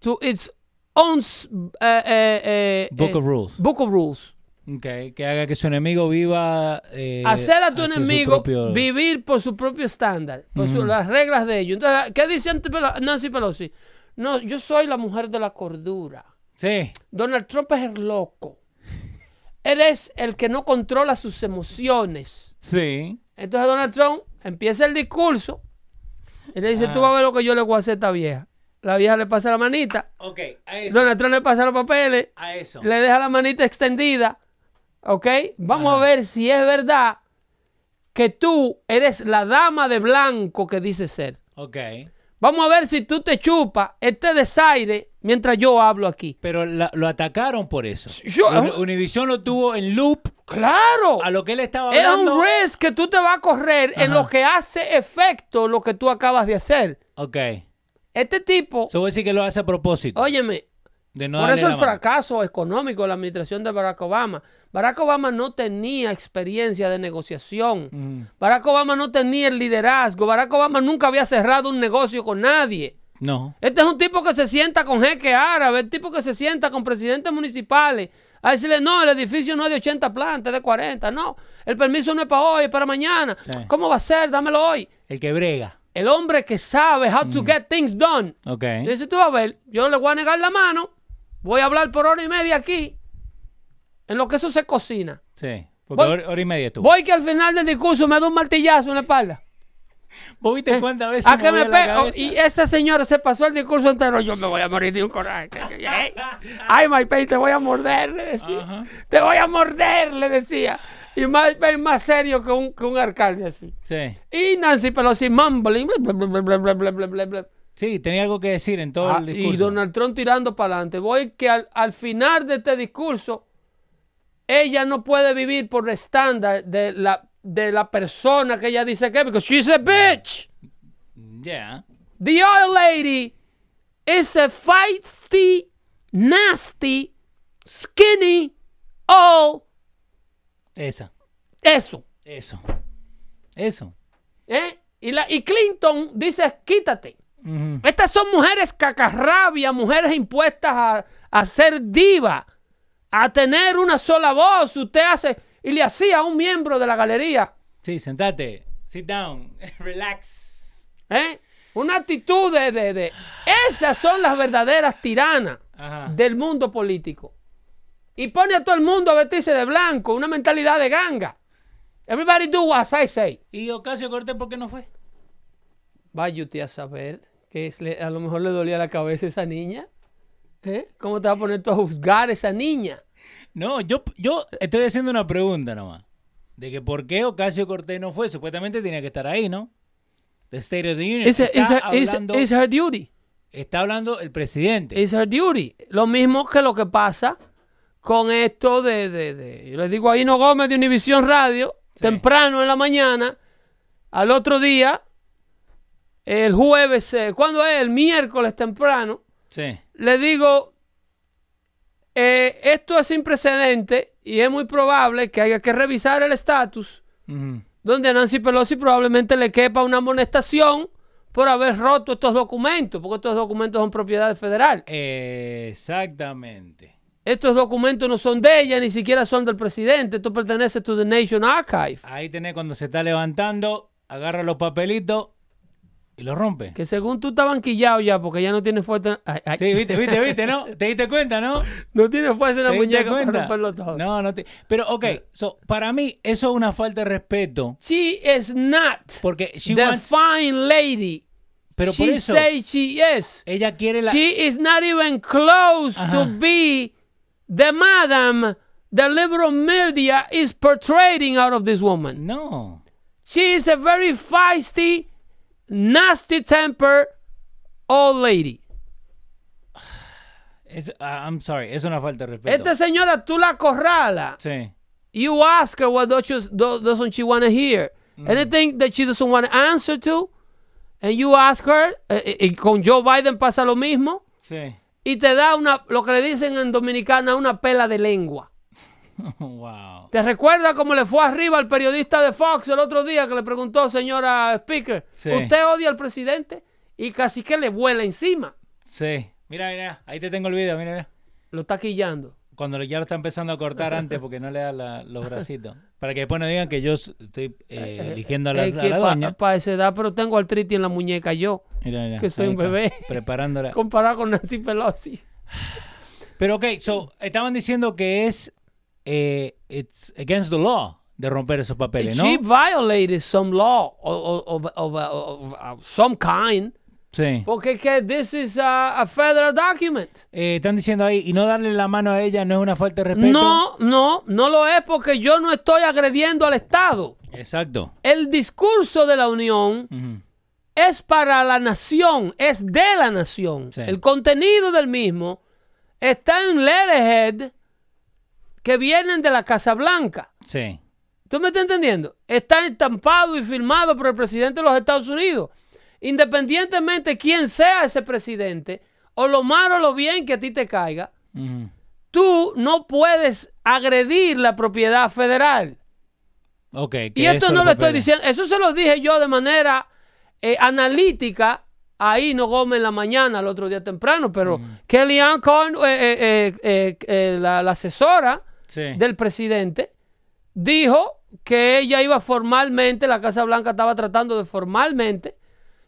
to its own eh, eh, eh, Book of Rules. Book of Rules. Ok, Que haga que su enemigo viva. eh, hacer a tu enemigo propio- vivir por su propio estándar, por su- las reglas de ellos. Entonces, ¿qué dice Nancy Pelo- Nancy Pelosi? No, yo soy la mujer de la cordura. Sí. Donald Trump es el loco. Eres el que no controla sus emociones. Sí. Entonces Donald Trump empieza el discurso y le dice, tú vas a ver lo que yo le voy a hacer a esta vieja. La vieja le pasa la manita, Ok, a eso. Donald Trump le pasa los papeles, A eso. le deja la manita extendida, ¿ok? Vamos Ajá. a ver si es verdad que tú eres la dama de blanco que dice ser. Ok. Vamos a ver si tú te chupas este desaire mientras yo hablo aquí. Pero la- lo atacaron por eso. Yo- Uni- Univision lo tuvo en loop ¡Claro! a lo que él estaba Es hablando. un risk que tú te vas a correr en lo que hace efecto lo que tú acabas de hacer. Ok. Este tipo, Se voy a decir que lo hace a propósito. óyeme, de no por eso el mano. fracaso económico de la administración de Barack Obama. Barack Obama no tenía experiencia de negociación. Mm, Barack Obama no tenía el liderazgo. Barack Obama nunca había cerrado un negocio con nadie. No. Este es un tipo que se sienta con jeque árabe, el tipo que se sienta con presidentes municipales a decirle, no, el edificio no es de 80 plantas, es de 40, no, el permiso no es para hoy, es para mañana. Sí. ¿Cómo va a ser? Dámelo hoy. El que brega. El hombre que sabe how to get things done. Ok. Dice, tú a ver, yo le voy a negar la mano, voy a hablar por hora y media aquí, en lo que eso se cocina. Sí. Porque Voy- hora, y media estuvo. Voy que al final del discurso me da un martillazo en la espalda. ¿Vos viste eh, cuántas veces? ¿A me voy? Oh, y esa señora se pasó el discurso entero. Yo me voy a morir de un coraje. Ay, My Pay, te voy a morder, le decía. Te voy a morder, le decía. Y más, más serio que un, que un alcalde así. Sí. Y Nancy Pelosi mumbling. Sí, tenía algo que decir en todo ah, el discurso. Y Donald Trump tirando para adelante. Voy que al, al final de este discurso, ella no puede vivir por el estándar de la de la persona que ella dice que es, porque she's a bitch. Yeah. The oil lady is a feisty, nasty, skinny, all Esa. eso. Eso. Eso. ¿eh? Y, la, y Clinton dice, quítate. Estas son mujeres cacarrabia, mujeres impuestas a, a ser diva, a tener una sola voz. Usted hace, y le hacía a un miembro de la galería, Sí, sentate. Sit down. Relax. ¿eh? Una actitud de, de, de- Esas son las verdaderas tiranas Ajá. del mundo político. Y pone a todo el mundo a vestirse de blanco, una mentalidad de ganga. Everybody do what I say. ¿Y Ocasio Cortés por qué no fue? Vaya usted a saber que es- a lo mejor le dolía la cabeza a esa niña. ¿Eh? ¿Cómo te vas a poner tú a juzgar a esa niña? No, yo, yo estoy haciendo una pregunta nomás. De que por qué Ocasio Cortés no fue. Supuestamente tenía que estar ahí, ¿no? The State of the Union. It's- hablando, duty. está hablando el presidente. It's her duty. Lo mismo que lo que pasa con esto de, de, de- yo les digo a Hino Gómez de Univisión Radio, temprano en la mañana, al otro día, el jueves, eh, ¿cuándo es? El miércoles temprano, Sí. le digo, eh, esto es sin precedente y es muy probable que haya que revisar el estatus donde a Nancy Pelosi probablemente le quepa una amonestación por haber roto estos documentos, porque estos documentos son propiedad federal. Exactamente. estos documentos no son de ella, ni siquiera son del presidente. Esto pertenece a the Nation Archive. Ahí tenés cuando se está levantando, agarra los papelitos y los rompe. Que según tú estás banquillado ya, porque ya no tiene fuerza. ay, ay. Sí, viste, viste, viste, ¿no? ¿Te diste cuenta, no? No tiene fuerza en la ¿Te diste muñeca para romperlo todo. No, no te... Pero, ok, so, para mí eso es una falta de respeto. She is not Porque she the wants... fine lady. Pero por she eso, say she is. ella quiere la... She is not even close to be the madam the liberal media is portraying out of this woman. No. She is a very feisty, nasty temper old lady. Es, ah, I'm sorry, es una falta de respeto. Esta señora, tú la corrala. Sí. You ask her what doesn't she want to hear. Anything that she doesn't want to answer to. And you ask her, eh, eh, y con Joe Biden pasa lo mismo. Sí. Y te da una, lo que le dicen en dominicana, una pela de lengua. wow. ¿Te recuerda cómo le fue arriba al periodista de Fox el otro día que le preguntó, señora Speaker, Sí. ¿usted odia al presidente? Y casi que le vuela encima. Sí. Mira, mira, ahí te tengo el video, mira, mira. Lo está quillando. Cuando ya lo está empezando a cortar antes porque no le da la- los bracitos. Para que después no digan que yo estoy eh, eligiendo a la, Es a la pa- doña. pa esa edad, pero tengo artritis en la muñeca yo, Mira, mira, que soy un bebé. Preparándola. comparado con Nancy Pelosi. Pero ok, so, estaban diciendo que es eh, it's against the law de romper esos papeles, ¿no? She violated some law of, of- of- of- of some kind. Sí. Porque que this is a, a federal document. Eh, están diciendo ahí, y no darle la mano a ella no es una falta de respeto. No, no, no lo es porque yo no estoy agrediendo al Estado. Exacto. El discurso de la Unión es para la nación, es de la nación. Sí. El contenido del mismo está en letterhead que vienen de la Casa Blanca. Sí. ¿Tú me estás entendiendo? Está estampado y firmado por el presidente de los Estados Unidos. Independientemente quién sea ese presidente, o lo malo o lo bien que a ti te caiga, tú no puedes agredir la propiedad federal. Ok. que Y esto no lo estoy diciendo, eso se lo dije yo de manera eh, analítica a Hino Gómez en la mañana, el otro día temprano, pero Kellyanne Conway, eh, eh, eh, eh, la, la asesora Sí. del presidente, dijo que ella iba formalmente, la Casa Blanca estaba tratando de formalmente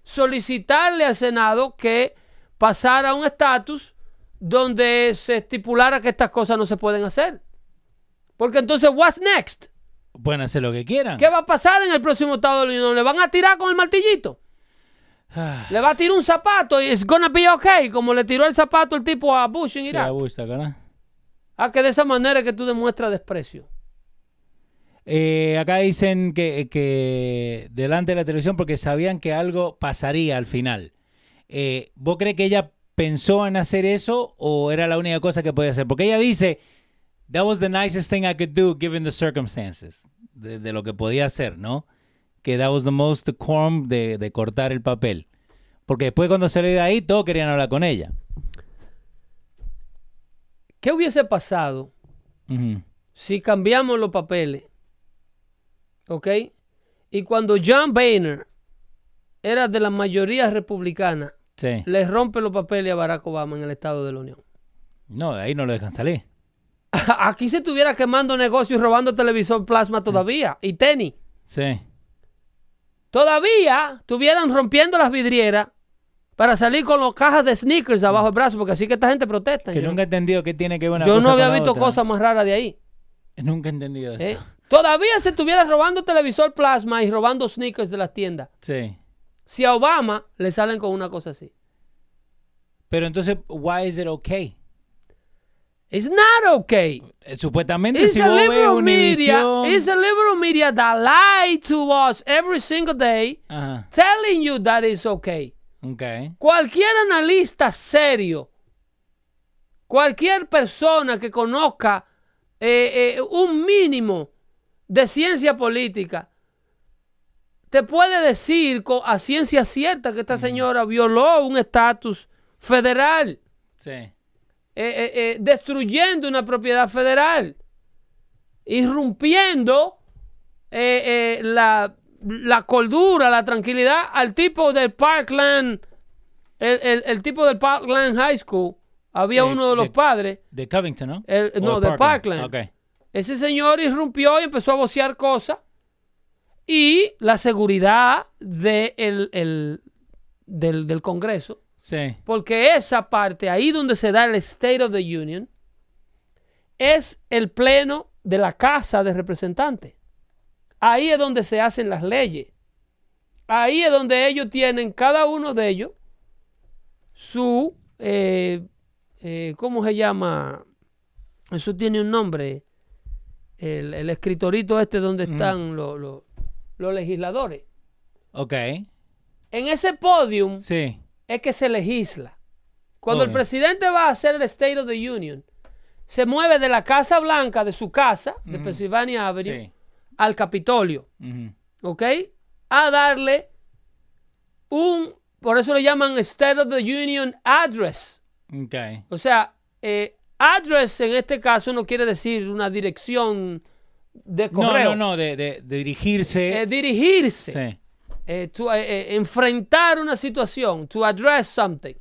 solicitarle al Senado que pasara un estatus donde se estipulara que estas cosas no se pueden hacer. Porque entonces, what's next? Pueden hacer lo que quieran. ¿Qué va a pasar en el próximo Estado de la Unión? ¿Le van a tirar con el martillito? Ah, ¿Le va a tirar un zapato y it's gonna be okay? Como le tiró el zapato el tipo a Bush en sí, Irak. a gusto, ¿no? Ah, que de esa manera que tú demuestras desprecio. Eh, acá dicen que, que delante de la televisión porque sabían que algo pasaría al final. Eh, ¿Vos crees que ella pensó en hacer eso o era la única cosa que podía hacer? Porque ella dice, that was the nicest thing I could do given the circumstances. De, de lo que podía hacer, ¿no? Que that was the most decorum de, de cortar el papel. Porque después cuando salió de ahí, todos querían hablar con ella. ¿Qué hubiese pasado si cambiamos los papeles? ¿Ok? Y cuando John Boehner era de la mayoría republicana, Sí. le rompe los papeles a Barack Obama en el Estado de la Unión. No, de ahí no lo dejan salir. Aquí se estuviera quemando negocios y robando televisor plasma todavía y tenis. Sí. Todavía estuvieran rompiendo las vidrieras para salir con las cajas de sneakers abajo del brazo, porque así que esta gente protesta. Que Yo, nunca he entendido qué tiene que ver una yo cosa no había con la visto otra. cosas más raras de ahí. Nunca he entendido eso. ¿eh? Todavía se estuviera robando televisor plasma y robando sneakers de las tiendas. Sí. Si a Obama le salen con una cosa así. Pero entonces, why is it okay? It's not okay. Eh, Supuestamente It's si a vos ves liberal media. Univision... It's a liberal media that lie to us every single day, Ajá, telling you that it's okay. Okay. Cualquier analista serio, cualquier persona que conozca eh, eh, un mínimo de ciencia política, te puede decir a ciencia cierta que esta señora violó un estatus federal, Sí. eh, destruyendo una propiedad federal, irrumpiendo la, la cordura, la tranquilidad al tipo del Parkland, el, el- el tipo del Parkland High School, había Eh, uno de los de- padres, De Covington, ¿no? el- ¿O no, de Parkland. Ok. Ese señor irrumpió y empezó a vocear cosas. Y la seguridad de el- el- del, del Congreso, Sí. porque esa parte, ahí donde se da el State of the Union, es el pleno de la Casa de Representantes. Ahí es donde se hacen las leyes. Ahí es donde ellos tienen, cada uno de ellos, su, eh, eh, ¿cómo se llama? Eso tiene un nombre. El, el escritorito este donde están los, los- los legisladores. Ok. En ese podium Sí. es que se legisla. Cuando el presidente va a hacer el State of the Union, se mueve de la Casa Blanca, de su casa, de Pennsylvania Avenue, Sí. Al Capitolio. ¿ok? A darle un, por eso le llaman State of the Union Address. Ok. O sea, eh, address en este caso no quiere decir una dirección de No, correo. no, no, de, de- de dirigirse. Eh, dirigirse, sí. eh, to- enfrentar una situación, to address something.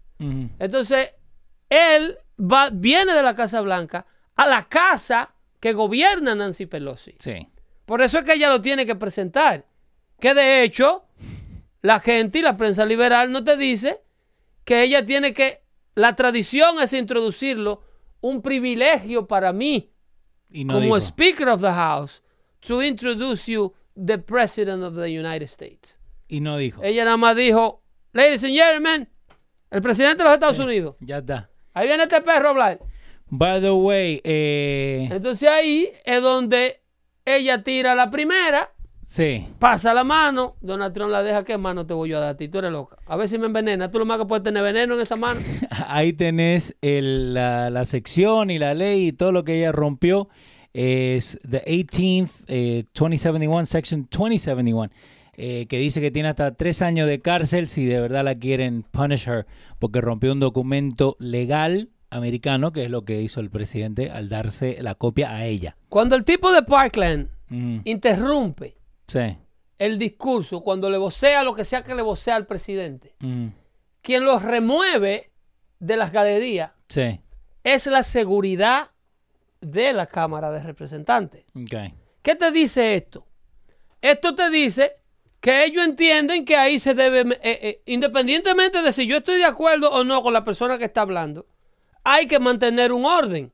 Entonces, él va, viene de la Casa Blanca a la casa que gobierna Nancy Pelosi. Sí. Por eso es que ella lo tiene que presentar. Que de hecho, la gente y la prensa liberal no te dice que ella tiene que. La tradición es introducirlo, un privilegio para mí, Y no como. Speaker of the House, to introduce you the President of the United States. Y no dijo. Ella nada más dijo, Ladies and gentlemen, el presidente de los Estados Unidos. Ya está. Ahí viene este perro a hablar. By the way, eh, Entonces ahí es donde ella tira la primera sí. pasa la mano, Donald Trump la deja, ¿qué mano te voy yo a dar a ti? Tú eres loca. A ver si me envenena. Tú lo más que puedes tener veneno en esa mano. Ahí tenés el- la, la sección y la ley y todo lo que ella rompió. Es the 18th, eh, 2071, section 2071, eh, que dice que tiene hasta tres años de cárcel si de verdad la quieren punish her, porque rompió un documento legal americano, que es lo que hizo el presidente al darse la copia a ella. Cuando el tipo de Parkland Ujú. interrumpe Sí. el discurso, cuando le vocea lo que sea que le vocea al presidente, Ujú. quien los remueve de las galerías Sí. es la seguridad de la Cámara de Representantes. ¿Qué te dice esto? Esto te dice que ellos entienden que ahí se debe, eh, eh, independientemente de si yo estoy de acuerdo o no con la persona que está hablando, hay que mantener un orden.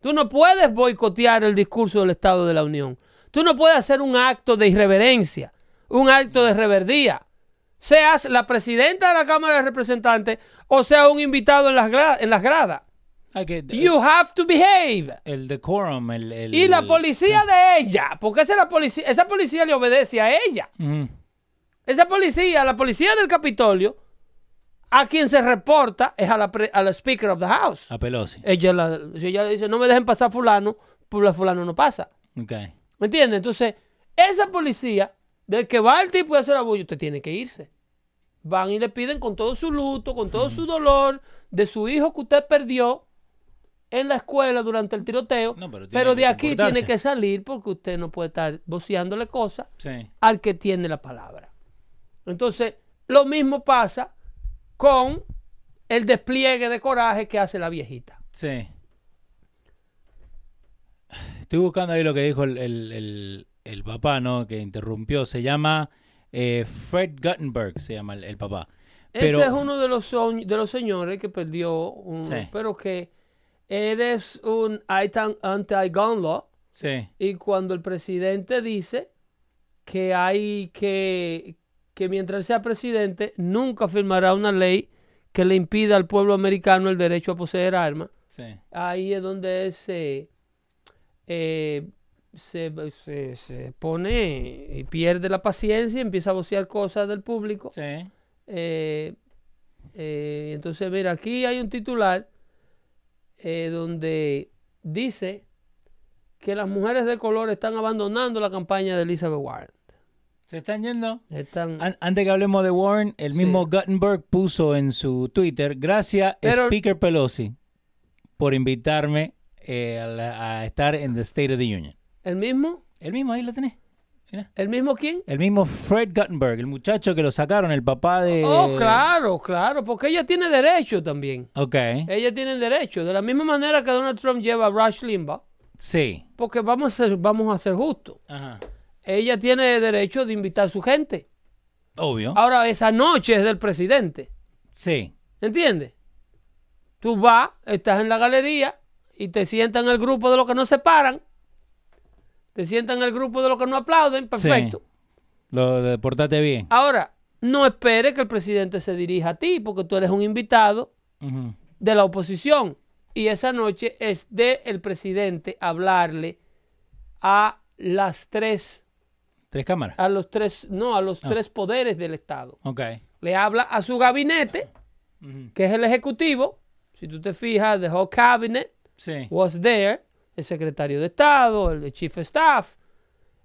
Tú no puedes boicotear el discurso del Estado de la Unión. Tú no puedes hacer un acto de irreverencia, un acto de reverdía. Seas la presidenta de la Cámara de Representantes o sea un invitado en las, gra- en las gradas. Que- You have to behave. el decorum, el... el- Y la el- policía de ella, porque esa, es la policía, esa policía le obedece a ella. Esa policía, la policía del Capitolio, a quien se reporta es a la, pre- a la Speaker of the House. A Pelosi. Ella, la- ella le dice, no me dejen pasar fulano, pues la fulano no pasa. Ok. ¿Me entiendes? Entonces, esa policía, del que va el tipo y hace la bulla, usted tiene que irse. Van y le piden con todo su luto, con todo su dolor, de su hijo que usted perdió en la escuela durante el tiroteo. No, pero pero de aquí tiene que salir porque usted no puede estar voceándole cosas Sí. al que tiene la palabra. Entonces, lo mismo pasa con el despliegue de coraje que hace la viejita. Sí. Estoy buscando ahí lo que dijo el, el- el- el papá, ¿no? Que interrumpió. Se llama eh, Fred Guttenberg, se llama el, el papá. Pero, Ese es uno de los, de los señores que perdió, un, Sí. pero que eres un anti- anti-gun law Sí, y cuando el presidente dice que hay que, que mientras sea presidente nunca firmará una ley que le impida al pueblo americano el derecho a poseer armas, sí. ahí es donde se, eh, se, se- se pone y pierde la paciencia y empieza a vocear cosas del público. Sí. Eh, eh, entonces, mira, aquí hay un titular donde dice que las mujeres de color están abandonando la campaña de Elizabeth Warren. ¿Se están yendo? Están, An- antes que hablemos de Warren, el Sí. mismo Guttenberg puso en su Twitter, gracias Pero- Speaker Pelosi por invitarme eh, a, la- a estar en the State of the Union. ¿El mismo? El mismo ahí lo tenés. Mira. ¿El mismo quién? El mismo Fred Guttenberg, el muchacho que lo sacaron, el papá de... Oh, claro, claro, porque ella tiene derecho también. Ok, Ella tiene derecho. De la misma manera que Donald Trump lleva a Rush Limbaugh, sí. porque vamos a ser, vamos a ser justos. Ajá. Ella tiene derecho de invitar a su gente. Obvio. Ahora, esa noche es del presidente. Sí. ¿Entiendes? Tú vas, estás en la galería y te sientan en el grupo de los que no se paran. Te sientan en el grupo de los que no aplauden. Perfecto. Lo portate bien. Ahora, no esperes que el presidente se dirija a ti porque tú eres un invitado de la oposición. Y esa noche es de el presidente hablarle a las tres, Tres cámaras. a los tres, no, a los tres poderes del Estado. Le habla a su gabinete, que es el ejecutivo. Si tú te fijas, the whole cabinet Sí. was there. El secretario de Estado, el chief of staff,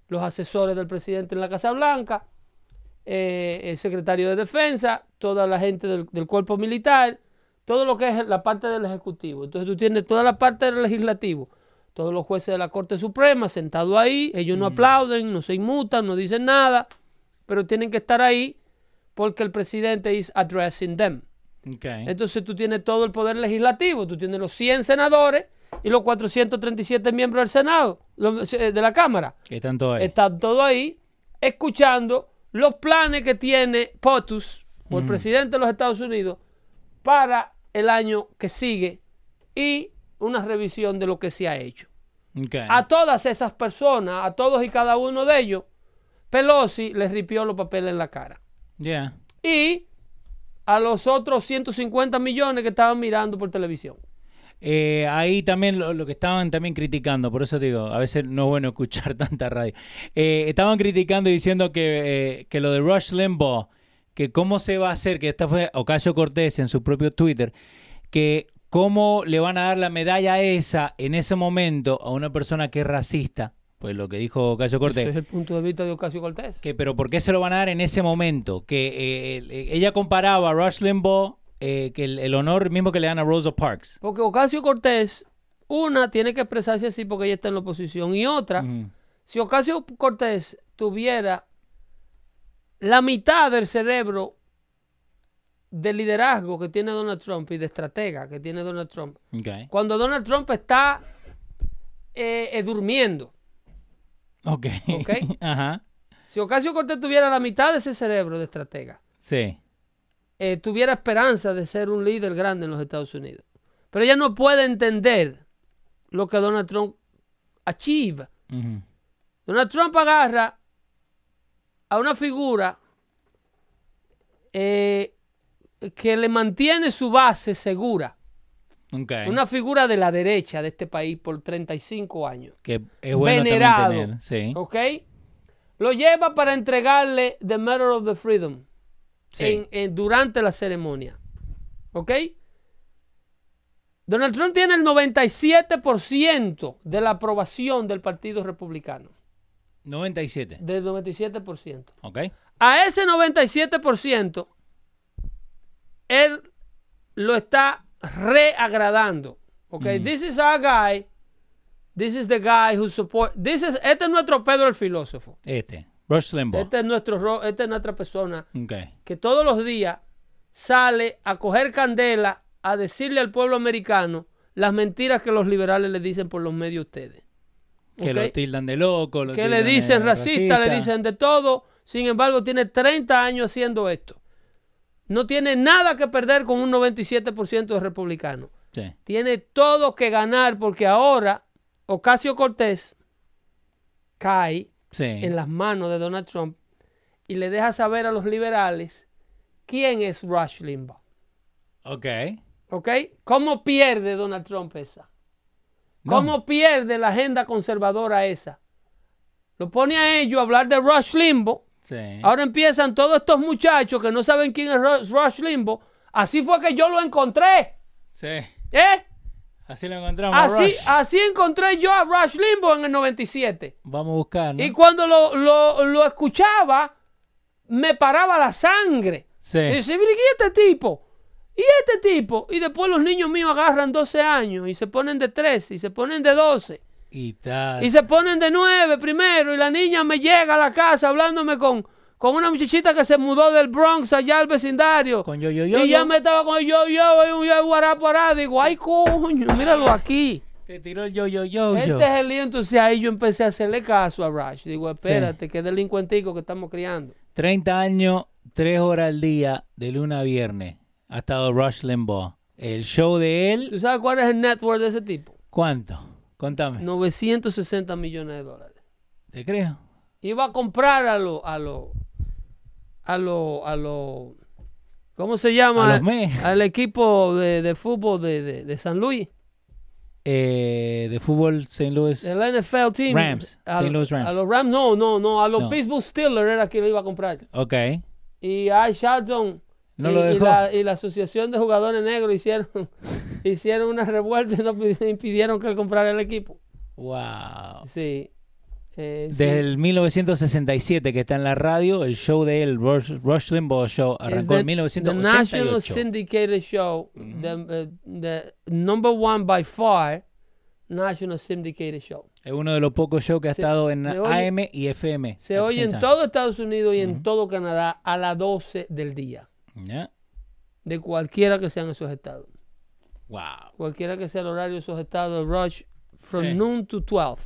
los asesores del presidente en la Casa Blanca, eh, el secretario de Defensa, toda la gente del, del cuerpo militar, todo lo que es la parte del Ejecutivo. Entonces tú tienes toda la parte del Legislativo, todos los jueces de la Corte Suprema sentados ahí, ellos no aplauden, no se inmutan, no dicen nada, pero tienen que estar ahí porque el presidente is addressing them. Ok. Entonces tú tienes todo el poder legislativo, tú tienes los 100 senadores y los 437 miembros del Senado, los- eh, de la Cámara. Que están todos ahí. Están todos ahí escuchando los planes que tiene POTUS, o el presidente de los Estados Unidos, para el año que sigue y una revisión de lo que se ha hecho. A todas esas personas, a todos y cada uno de ellos, Pelosi les ripió los papeles en la cara. Y a los otros 150 millones que estaban mirando por televisión. Eh, ahí también lo, lo que estaban también criticando, por eso digo, a veces no es bueno escuchar tanta radio. Eh, estaban criticando y diciendo que, eh, que lo de Rush Limbaugh, que cómo se va a hacer, que esta fue Ocasio Cortés en su propio Twitter, que cómo le van a dar la medalla esa en ese momento a una persona que es racista, pues lo que dijo Ocasio Cortés. Ese es el punto de vista de Ocasio Cortés. Que, pero ¿por qué se lo van a dar en ese momento? Que eh, eh, ella comparaba a Rush Limbaugh, eh, que el, el honor mismo que le dan a Rosa Parks. Porque Ocasio Cortés, una, tiene que expresarse así porque ella está en la oposición. Y otra, si Ocasio Cortés tuviera la mitad del cerebro de liderazgo que tiene Donald Trump y de estratega que tiene Donald Trump, cuando Donald Trump está eh, eh, durmiendo, Ok. Ajá. si Ocasio Cortés tuviera la mitad de ese cerebro de estratega, Sí. eh, tuviera esperanza de ser un líder grande en los Estados Unidos. Pero ella no puede entender lo que Donald Trump achieve. Donald Trump agarra a una figura eh, que le mantiene su base segura. Una figura de la derecha de este país por 35 años. Que es bueno venerado. tener. Sí. ¿Ok? Lo lleva para entregarle The Medal of the Freedom Sí. en- en- durante la ceremonia. ¿Ok? Donald Trump tiene el 97% de la aprobación del Partido Republicano. 97. Del 97%. Ok. A ese 97%, él lo está reagradando. ¿Ok? This is our guy. This is the guy who support. This is, este es nuestro Pedro el filósofo. Este. Rush Limbaugh. Este es nuestro, ro- esta es nuestra persona Ok. que todos los días sale a coger candela a decirle al pueblo americano las mentiras que los liberales le dicen por los medios a ustedes. Que Ok. lo tildan de loco. Lo que le dicen racista, le dicen de todo. Sin embargo, tiene 30 años haciendo esto. No tiene nada que perder con un 97% de republicanos. Sí. Tiene todo que ganar porque ahora Ocasio Cortés cae Sí. en las manos de Donald Trump y le deja saber a los liberales quién es Rush Limbaugh. Ok. ¿Ok? ¿Cómo pierde Donald Trump esa? No. ¿Cómo pierde la agenda conservadora esa? Lo pone a ellos a hablar de Rush Limbaugh. Sí. Ahora empiezan todos estos muchachos que no saben quién es Rush, Limbaugh. Así fue que yo lo encontré. Sí. ¿Eh? Así lo encontramos. Así, Rush. así encontré yo a Rush Limbaugh en el 97. Vamos a buscar, ¿no? Y cuando lo, lo- lo escuchaba, me paraba la sangre. Sí. Y dice, "Mira, ¿y este tipo? ¿Y este tipo? Y después los niños míos agarran 12 años y se ponen de 13 y se ponen de 12 Y tal. Y se ponen de nueve primero y la niña me llega a la casa hablándome con, con una muchachita que se mudó del Bronx allá al vecindario. Con yo, yo, yo, y ya yo. me estaba con el yo, yo, y un yo, guará, guará. Digo, ay, coño, míralo aquí. Te tiró el yo, yo, yo, yo. Este es el lío, entonces ahí yo empecé a hacerle caso a Rush. Digo, espérate, que es delincuentico que estamos criando. 30 años, 3 horas al día, de lunes a viernes. Ha estado Rush Limbaugh. El show de él, ¿Tú sabes cuál es el net worth de ese tipo? ¿cuánto? Contame. 960 millones de dólares. ¿Te creo? Iba a comprar a los, a los, a los, a los, ¿cómo se llama? A los. Al equipo de, de fútbol de, de, de San Luis. Eh, de fútbol St. Louis. El NFL team. Rams, A, St. Louis Rams. A los Rams, no, no, no. A los No. Pittsburgh Steelers era que lo iba a comprar. Ok. Y a Shelton No y, lo y dejó. la, y la Asociación de Jugadores Negros hicieron, hicieron una revuelta y no pidi- impidieron que él comprara el equipo. Wow. Sí. Eh, sí. Desde el 1967 que está en la radio, el show de él, Rush, Rush Limbaugh Show, arrancó the- en The National 1988. Syndicated Show, the, uh, the number one by far, National Syndicated Show. Es uno de los pocos shows que ha Se- estado en oye- AM y FM. Se the oye en time. todo Estados Unidos y en todo Canadá a las 12 del día, De cualquiera que sean esos estados. Wow. Cualquiera que sea el horario de esos estados, Rush, from Sí. noon to 12.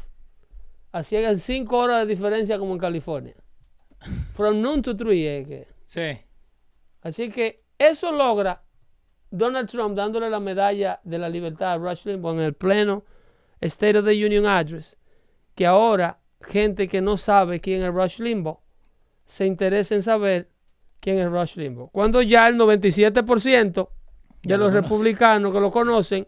Así que 5 horas de diferencia como en California. From noon to 3 es que. Sí. Así que eso logra Donald Trump dándole la medalla de la libertad a Rush Limbaugh en el pleno State of the Union Address, que ahora gente que no sabe quién es Rush Limbaugh se interesa en saber quién es Rush Limbaugh. Cuando ya el 97% de los republicanos que lo conocen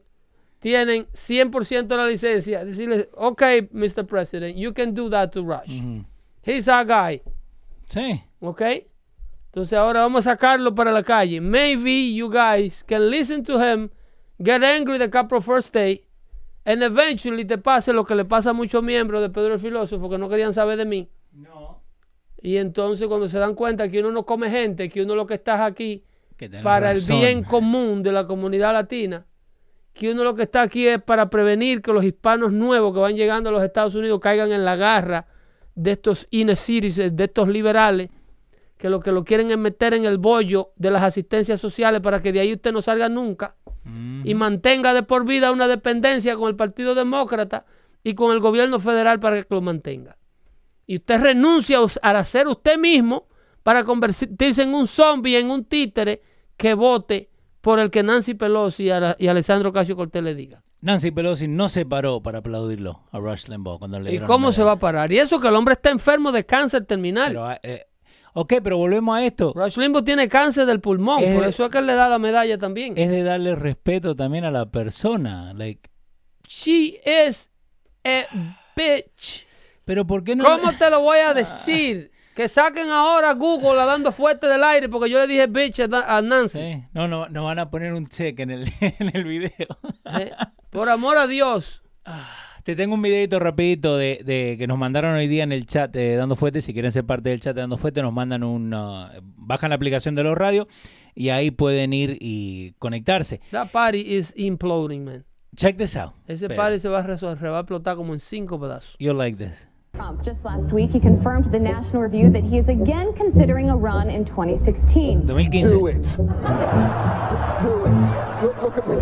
tienen 100% de la licencia, decirle, ok, Mr. President, you can do that to Rush. He's our guy. Sí. ¿Ok? Entonces ahora vamos a sacarlo para la calle. Maybe you guys can listen to him, get angry the Capro First Day, and eventually te pase lo que le pasa a muchos miembros de Pedro el Filósofo que no querían saber de mí. No. Y entonces cuando se dan cuenta que uno no come gente, que uno lo que está es aquí para razón. el bien común de la comunidad latina, que uno lo que está aquí es para prevenir que los hispanos nuevos que van llegando a los Estados Unidos caigan en la garra de estos inner cities, de estos liberales, que lo que lo quieren es meter en el bollo de las asistencias sociales para que de ahí usted no salga nunca Mm. y mantenga de por vida una dependencia con el Partido Demócrata y con el gobierno federal para que lo mantenga. Y usted renuncia a ser usted mismo para convertirse en un zombie, en un títere que vote por el que Nancy Pelosi y, Alessandro Casio Cortés le diga. Nancy Pelosi no se paró para aplaudirlo a Rush Limbaugh cuando le ¿Y cómo se va a parar? Y eso que el hombre está enfermo de cáncer terminal. Pero, eh, ok, pero volvemos a esto. Rush Limbaugh tiene cáncer del pulmón, por eso es que él le da la medalla también. Es de darle respeto también a la persona. Like, She is a bitch. Pero ¿por qué no? ¿Cómo te lo voy a decir? Que saquen ahora Google a dando fuerte del aire porque yo le dije bitch a, a Nancy. Sí. No, no, nos van a poner un check en el, en el video. Eh, Por amor a Dios. Te tengo un videito rapidito de, de que nos mandaron hoy día en el chat de Dando Fuete. Si quieren ser parte del chat de Dando Fuete, nos mandan un... uh, bajan la aplicación de los radios y ahí pueden ir y conectarse. That party is imploding, man. Check this out. Ese party se va a, se va a explotar como en cinco pedazos. You'll like this. Trump. Just last week, he confirmed to the National Review that he is again considering a run in 2016. 2015. Do it. Do it. Look, look at me.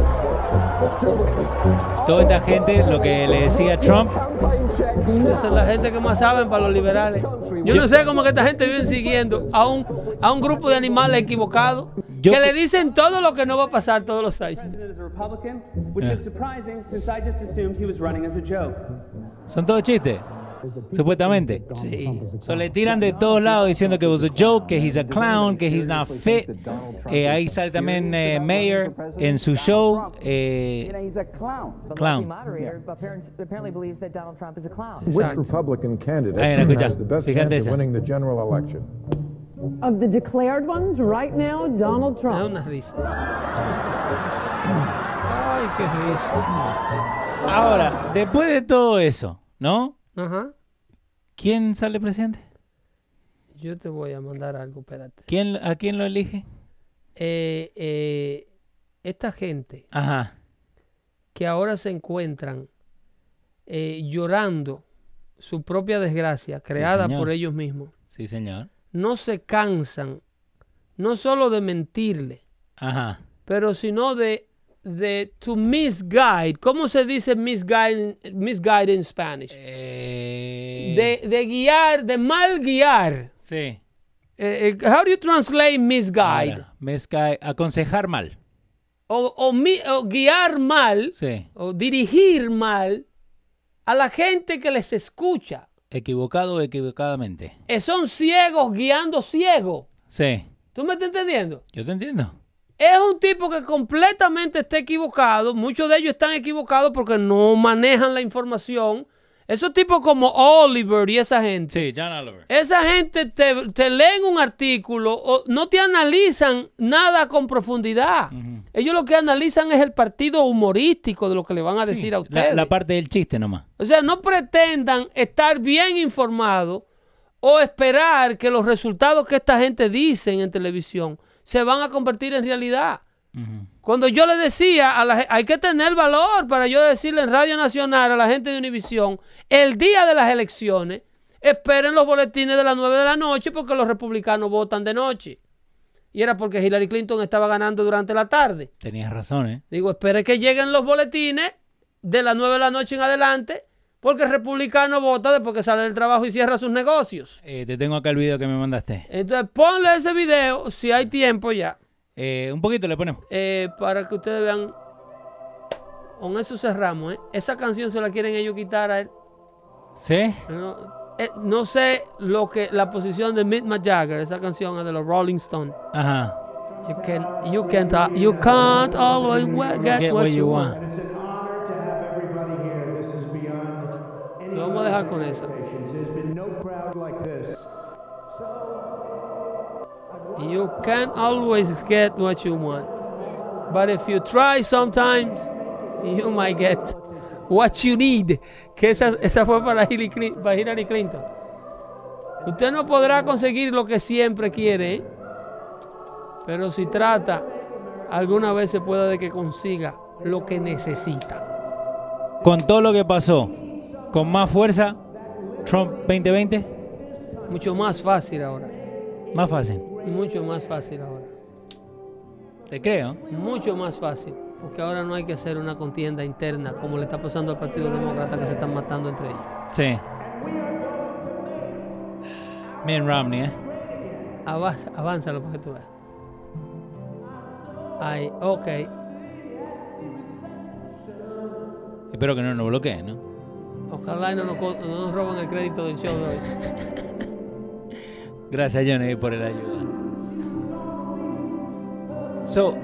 Do it. Toda esta gente, lo que le decía Trump, Esa es la gente que más saben para los liberales. Yo no sé cómo que esta gente vive siguiendo a un, a un grupo de animales equivocados que le dicen todo lo que no va a pasar todos los años. joke. son todos chistes, supuestamente. Sí. So, le tiran de todos lados diciendo que was a joke, que he's a clown, que he's not fit. Eh, ahí sale también eh, Mayer en su show. eh, clown. clown. moderator apparently, apparently believes that Donald Trump is a clown. Which. Republican candidate Ahí, escucha. has the best Fíjate chance esa. of winning the general election? Of the declared ones, right now, Donald Trump. una risa. Ay, qué risa. Ahora, después de todo eso, ¿no? Ajá. ¿Quién sale presidente? Yo te voy a mandar algo, espérate. ¿Quién, ¿A quién lo elige? Eh, eh, esta gente Ajá. que ahora se encuentran eh, llorando su propia desgracia creada por ellos mismos, Sí, señor. no se cansan no solo de mentirle, Ajá. pero sino de, de to misguide. ¿Cómo se dice misguide, misguide en Spanish? Eh, De, de guiar, de mal guiar. Sí. Eh, eh, how do you translate misguide? Mezca- aconsejar mal. O, o mi- o guiar mal, Sí. o dirigir mal a la gente que les escucha. Equivocado o equivocadamente. Eh, son ciegos guiando ciegos. Sí. ¿Tú me estás entendiendo? Yo te entiendo. Es un tipo que completamente está equivocado. Muchos de ellos están equivocados porque no manejan la información. Esos tipos como Oliver y esa gente. Sí, John Oliver. Esa gente te, te leen un artículo, o no te analizan nada con profundidad. Ellos lo que analizan es el partido humorístico de lo que le van a decir a La, ustedes. la parte del chiste nomás. O sea, no pretendan estar bien informados o esperar que los resultados que esta gente dice en televisión se van a convertir en realidad. Cuando yo le decía, a la, hay que tener valor para yo decirle en Radio Nacional a la gente de Univisión, el día de las elecciones, esperen los boletines de las 9 de la noche porque los republicanos votan de noche. Y era porque Hillary Clinton estaba ganando durante la tarde. Tenías razón, ¿eh? Digo, espere que lleguen los boletines de las 9 de la noche en adelante, porque el republicano vota después que sale del trabajo y cierra sus negocios. Eh, te tengo acá el video que me mandaste. Entonces, ponle ese video, si hay tiempo ya, Eh, un poquito le ponemos. eh, para que ustedes vean. Con eso cerramos, ¿eh? Esa canción se la quieren ellos quitar a él. ¿Sí? No, eh, no sé lo que la posición de Mick Jagger, esa canción es de los Rolling Stones. Ajá. You, can, you, can't, you can't always wa- get, what, you want. Lo vamos a dejar con esa. You can't always get what you want. But if you try sometimes, you might get what you need. Que esa, esa fue para Hillary Clinton. Usted no podrá conseguir lo que siempre quiere, ¿eh? pero si trata, alguna vez se puede de que consiga lo que necesita. Con todo lo que pasó, con más fuerza, Trump 2020, Mucho más fácil ahora. más fácil. Mucho más fácil ahora. Te creo. Mucho más fácil. Porque ahora no hay que hacer una contienda interna como le está pasando al Partido Demócrata que se están matando entre ellos. Sí. Mitt Romney, ¿eh? Avanza, avánzalo para que tú veas. Ahí, ok. Espero que no nos bloqueen, ¿no? Ojalá y no nos, co- no nos roben el crédito del show de hoy. Gracias, Johnny, por el ayuda. So,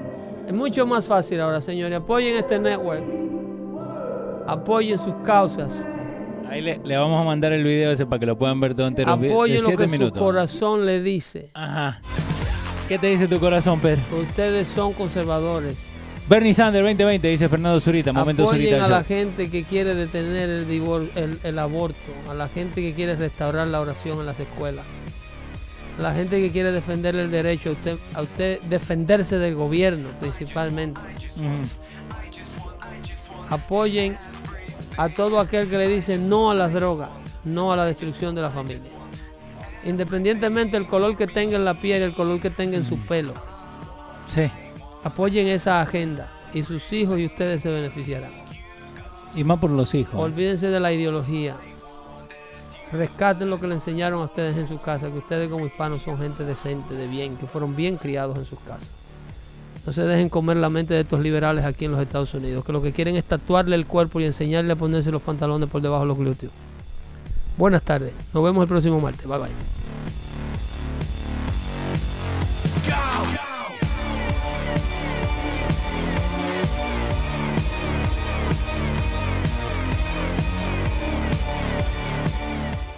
Es mucho más fácil ahora, señores. Apoyen este network. Apoyen sus causas. ahí le, le vamos a mandar el video ese para que lo puedan ver todo entero. Apoyen lo que minutos. su corazón le dice. Ajá. ¿Qué te dice tu corazón, Pedro? Ustedes son conservadores. Bernie Sanders 2020, dice Fernando Zurita. Momento Apoyen Zurita. a la gente que quiere detener el, el, el aborto, a la gente que quiere restaurar la oración en las escuelas, a la gente que quiere defender el derecho a usted, a usted defenderse del gobierno principalmente. Apoyen a todo aquel que le dice no a las drogas, no a la destrucción de la familia. Independientemente del color que tenga en la piel y el color que tenga en su pelo. Sí. Apoyen esa agenda y sus hijos y ustedes se beneficiarán. Y más por los hijos. Olvídense de la ideología. Rescaten lo que le enseñaron a ustedes en sus casas, que ustedes como hispanos son gente decente, de bien, que fueron bien criados en sus casas. No se dejen comer la mente de estos liberales aquí en los Estados Unidos, que lo que quieren es tatuarle el cuerpo y enseñarle a ponerse los pantalones por debajo de los glúteos. Buenas tardes, nos vemos el próximo martes. Bye bye.